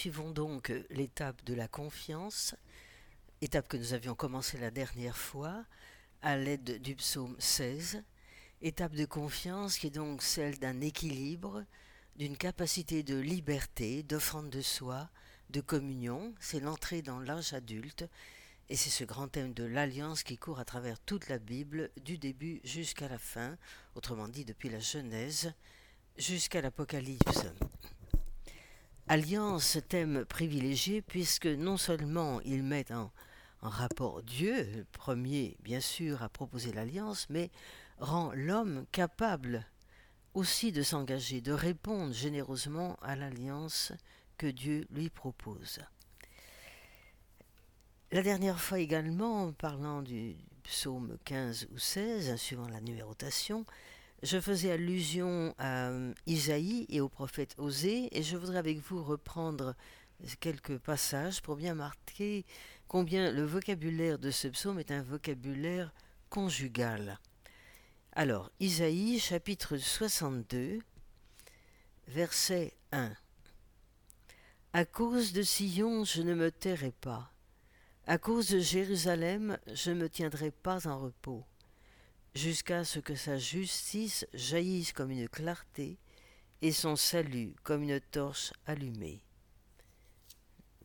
poursuivons donc l'étape de la confiance, étape que nous avions commencé la dernière fois à l'aide du psaume 16, étape de confiance qui est donc celle d'un équilibre, d'une capacité de liberté, d'offrande de soi, de communion, c'est l'entrée dans l'âge adulte, et c'est ce grand thème de l'alliance qui court à travers toute la Bible, du début jusqu'à la fin, autrement dit depuis la Genèse jusqu'à l'Apocalypse. Alliance, thème privilégié, puisque non seulement il met en, en rapport Dieu, premier bien sûr à proposer l'alliance, mais rend l'homme capable aussi de s'engager, de répondre généreusement à l'alliance que Dieu lui propose. La dernière fois également, parlant du psaume 15 ou 16, suivant la numérotation, je faisais allusion à Isaïe et au prophète Osée, et je voudrais avec vous reprendre quelques passages pour bien marquer combien le vocabulaire de ce psaume est un vocabulaire conjugal. Alors, Isaïe chapitre 62, verset 1. À cause de Sion, je ne me tairai pas. À cause de Jérusalem, je ne me tiendrai pas en repos, jusqu'à ce que sa justice jaillisse comme une clarté et son salut comme une torche allumée.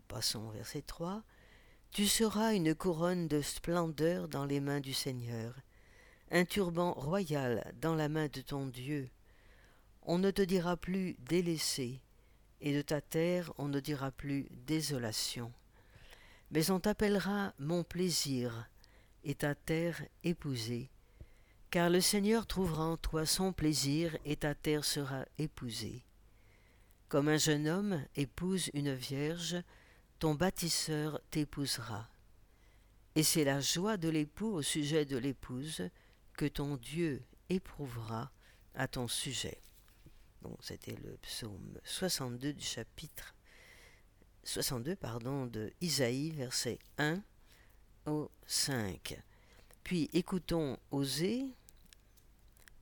Passons au verset 3. Tu seras une couronne de splendeur dans les mains du Seigneur, un turban royal dans la main de ton Dieu. On ne te dira plus délaissé, et de ta terre on ne dira plus désolation. Mais on t'appellera mon plaisir, et ta terre épousée, car le Seigneur trouvera en toi son plaisir, et ta terre sera épousée. Comme un jeune homme épouse une vierge, ton bâtisseur t'épousera. Et c'est la joie de l'époux au sujet de l'épouse que ton Dieu éprouvera à ton sujet. Donc c'était le psaume 62 du chapitre 62 pardon, de Isaïe, verset 1 au 5. Puis écoutons Osée,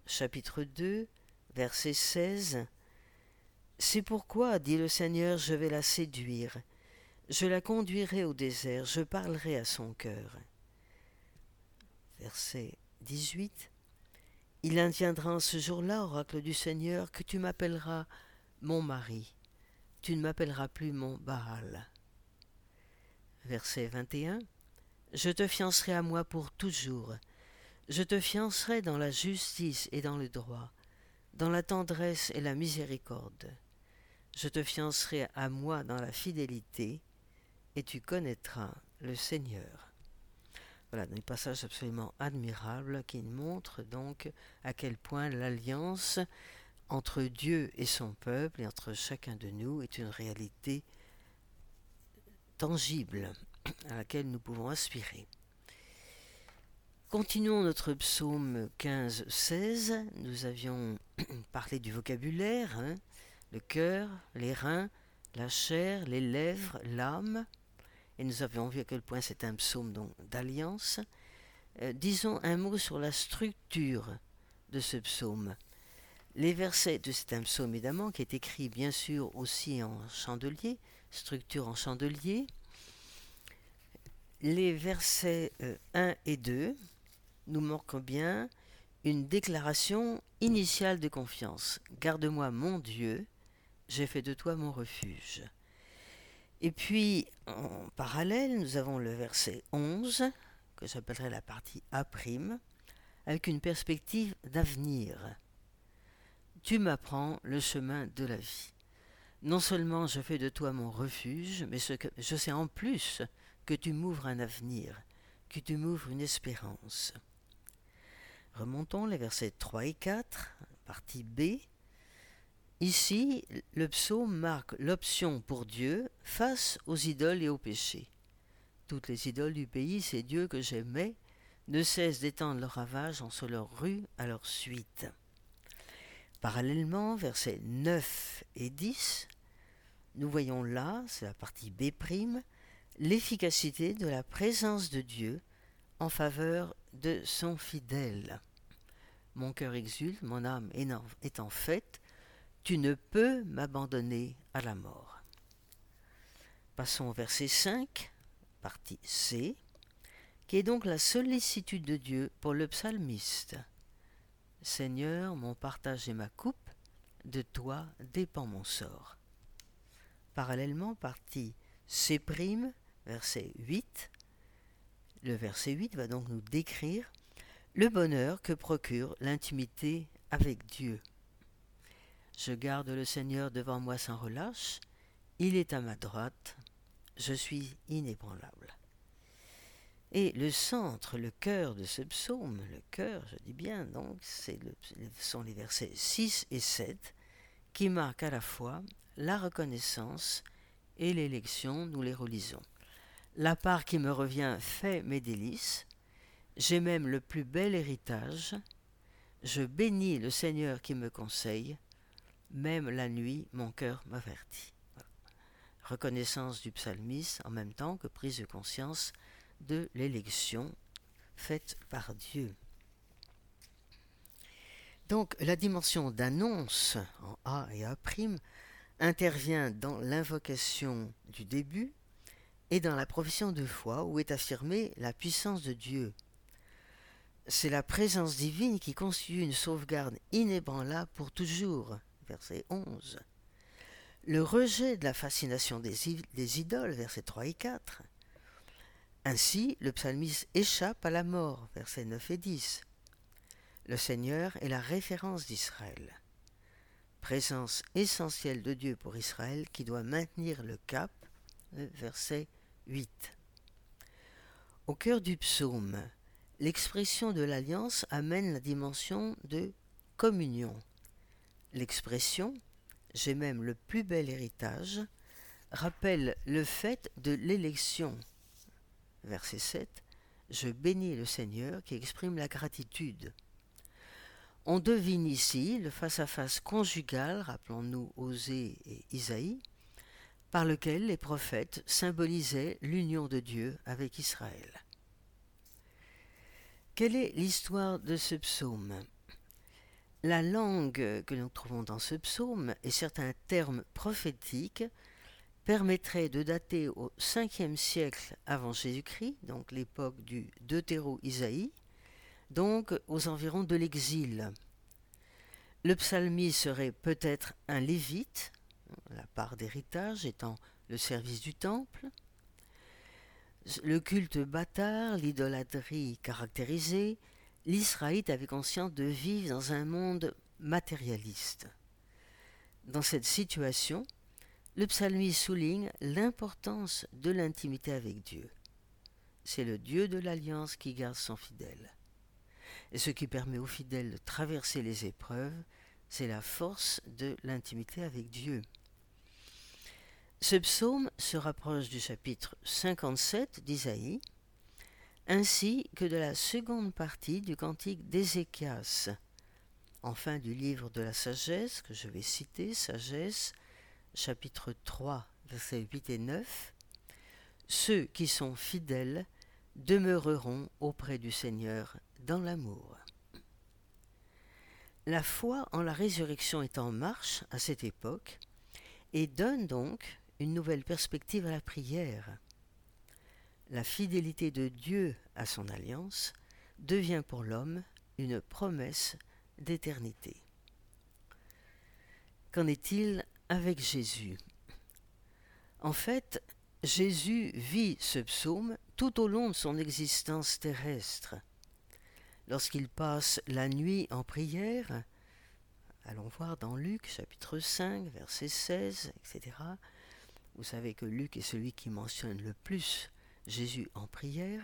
chapitre 2, verset 16. C'est pourquoi, dit le Seigneur, je vais la séduire je la conduirai au désert, je parlerai à son cœur. Verset 18. Il adviendra en ce jour-là, oracle du Seigneur, que tu m'appelleras mon mari. Tu ne m'appelleras plus mon Baal. Verset 21. Je te fiancerai à moi pour toujours. Je te fiancerai dans la justice et dans le droit, dans la tendresse et la miséricorde. Je te fiancerai à moi dans la fidélité, et tu connaîtras le Seigneur. Voilà, des passages absolument admirables qui montrent donc à quel point l'alliance entre Dieu et son peuple et entre chacun de nous est une réalité tangible à laquelle nous pouvons aspirer. Continuons notre psaume 15-16. Nous avions parlé du vocabulaire, hein, le cœur, les reins, la chair, les lèvres, l'âme et nous avons vu à quel point c'est un psaume d'alliance. Euh, disons un mot sur la structure de ce psaume. Les versets de cet psaume évidemment qui est écrit bien sûr aussi en chandelier, structure en chandelier. Les versets 1 euh, et 2 nous manquent bien une déclaration initiale de confiance. Garde-moi mon Dieu, j'ai fait de toi mon refuge. Et puis, en parallèle, nous avons le verset 11, que j'appellerai la partie A', avec une perspective d'avenir. Tu m'apprends le chemin de la vie. Non seulement je fais de toi mon refuge, mais je sais en plus que tu m'ouvres un avenir, que tu m'ouvres une espérance. Remontons les versets 3 et 4, partie B. Ici, le psaume marque l'option pour Dieu face aux idoles et aux péchés. Toutes les idoles du pays, ces dieux que j'aimais, ne cessent d'étendre leur ravage en se leur rue à leur suite. Parallèlement, versets 9 et 10, nous voyons là, c'est la partie B', l'efficacité de la présence de Dieu en faveur de son fidèle. Mon cœur exulte, mon âme est en fête, tu ne peux m'abandonner à la mort. Passons au verset 5, partie C, qui est donc la sollicitude de Dieu pour le psalmiste. Seigneur, mon partage et ma coupe, de toi dépend mon sort. Parallèlement, partie C', verset 8, le verset 8 va donc nous décrire le bonheur que procure l'intimité avec Dieu. Je garde le Seigneur devant moi sans relâche, il est à ma droite, je suis inébranlable. Et le centre, le cœur de ce psaume, le cœur, je dis bien, donc, c'est le, sont les versets 6 et 7 qui marquent à la fois la reconnaissance et l'élection, nous les relisons. La part qui me revient fait mes délices, j'ai même le plus bel héritage, je bénis le Seigneur qui me conseille, même la nuit mon cœur m'avertit. Reconnaissance du psalmiste en même temps que prise de conscience de l'élection faite par Dieu. Donc la dimension d'annonce en A et A' intervient dans l'invocation du début et dans la profession de foi où est affirmée la puissance de Dieu. C'est la présence divine qui constitue une sauvegarde inébranlable pour toujours. Verset 11. Le rejet de la fascination des, idoles, versets 3 et 4. Ainsi, le psalmiste échappe à la mort, versets 9 et 10. Le Seigneur est la référence d'Israël. Présence essentielle de Dieu pour Israël qui doit maintenir le cap, verset 8. Au cœur du psaume, l'expression de l'alliance amène la dimension de communion. L'expression J'ai même le plus bel héritage rappelle le fait de l'élection verset 7, Je bénis le Seigneur qui exprime la gratitude. On devine ici le face-à-face conjugal, rappelons-nous Osée et Isaïe, par lequel les prophètes symbolisaient l'union de Dieu avec Israël. Quelle est l'histoire de ce psaume? La langue que nous trouvons dans ce psaume et certains termes prophétiques permettrait de dater au 5e siècle avant Jésus-Christ, donc l'époque du Deutéro-Isaïe, donc aux environs de l'exil. Le psalmiste serait peut-être un lévite, la part d'héritage étant le service du temple. Le culte bâtard, l'idolâtrie caractérisée, l'Israélite avait conscience de vivre dans un monde matérialiste. Dans cette situation, le psalmiste souligne l'importance de l'intimité avec Dieu. C'est le Dieu de l'alliance qui garde son fidèle. Et ce qui permet aux fidèles de traverser les épreuves, c'est la force de l'intimité avec Dieu. Ce psaume se rapproche du chapitre 57 d'Isaïe, ainsi que de la seconde partie du cantique d'Ézéchias, enfin du livre de la sagesse que je vais citer, sagesse, chapitre 3, versets 8 et 9, Ceux qui sont fidèles demeureront auprès du Seigneur dans l'amour. La foi en la résurrection est en marche à cette époque et donne donc une nouvelle perspective à la prière. La fidélité de Dieu à son alliance devient pour l'homme une promesse d'éternité. Qu'en est-il avec Jésus? En fait, Jésus vit ce psaume tout au long de son existence terrestre. Lorsqu'il passe la nuit en prière, allons voir dans Luc chapitre 5, verset 16, etc. Vous savez que Luc est celui qui mentionne le plus Jésus en prière.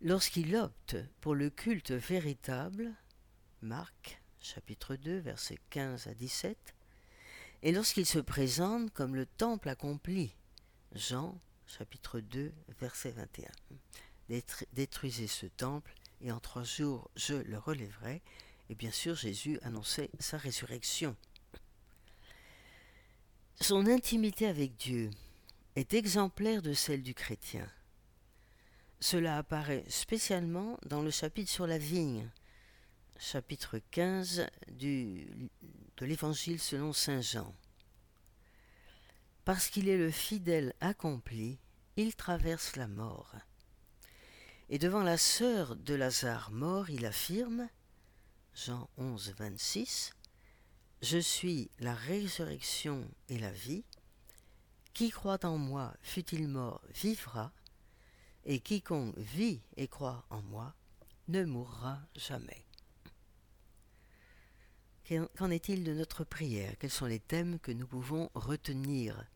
Lorsqu'il opte pour le culte véritable, Marc chapitre 2, verset 15 à 17, et lorsqu'il se présente comme le temple accompli, Jean chapitre 2 verset 21, détruisez ce temple et en trois jours je le relèverai. Et bien sûr Jésus annonçait sa résurrection. Son intimité avec Dieu est exemplaire de celle du chrétien. Cela apparaît spécialement dans le chapitre sur la vigne, chapitre 15 du, de l'Évangile selon Saint Jean. Parce qu'il est le fidèle accompli, il traverse la mort. Et devant la sœur de Lazare mort, il affirme, Jean 11, 26, Je suis la résurrection et la vie. Qui croit en moi, fût-il mort, vivra, et quiconque vit et croit en moi ne mourra jamais. Qu'en est-il de notre prière? Quels sont les thèmes que nous pouvons retenir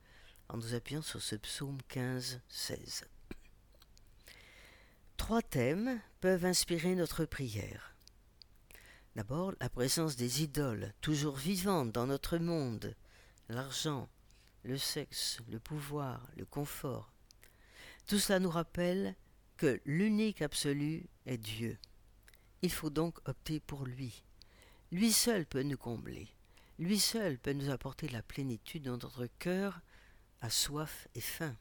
en nous appuyant sur ce psaume 15, 16 Trois thèmes peuvent inspirer notre prière. D'abord, la présence des idoles, toujours vivantes dans notre monde, l'argent, le sexe, le pouvoir, le confort. Tout cela nous rappelle que l'unique absolu est Dieu. Il faut donc opter pour lui. Lui seul peut nous combler. Lui seul peut nous apporter la plénitude dans notre cœur à soif et faim.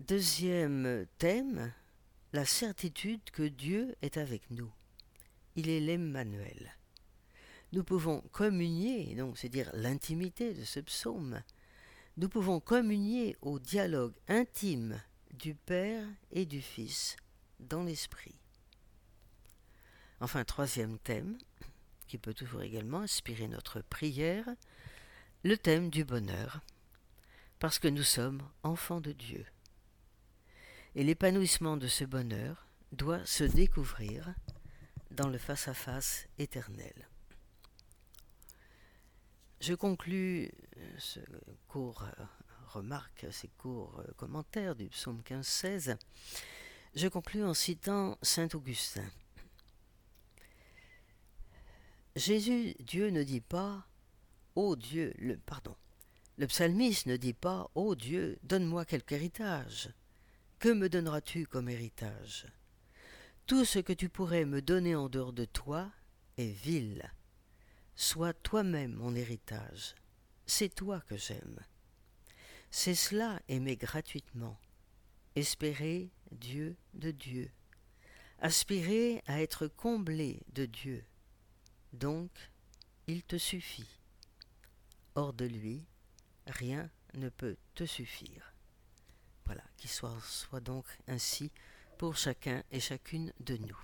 Deuxième thème, la certitude que Dieu est avec nous. Il est l'Emmanuel. Nous pouvons communier, donc c'est dire l'intimité de ce psaume, nous pouvons communier au dialogue intime du Père et du Fils dans l'Esprit. Enfin, troisième thème, qui peut toujours également inspirer notre prière, le thème du bonheur, parce que nous sommes enfants de Dieu. Et l'épanouissement de ce bonheur doit se découvrir dans le face-à-face éternel. Je conclus euh, ce court euh, remarque, ces courts euh, commentaires du psaume 15-16. Je conclus en citant saint Augustin. Jésus, Dieu ne dit pas Ô Dieu, le pardon. Le psalmiste ne dit pas Ô Dieu, donne-moi quelque héritage. Que me donneras-tu comme héritage? Tout ce que tu pourrais me donner en dehors de toi est vil. Sois toi-même mon héritage. C'est toi que j'aime. C'est cela aimer gratuitement. Espérer Dieu de Dieu. Aspirer à être comblé de Dieu. Donc, il te suffit. Hors de lui, rien ne peut te suffire. Voilà, qu'il soit, soit donc ainsi pour chacun et chacune de nous.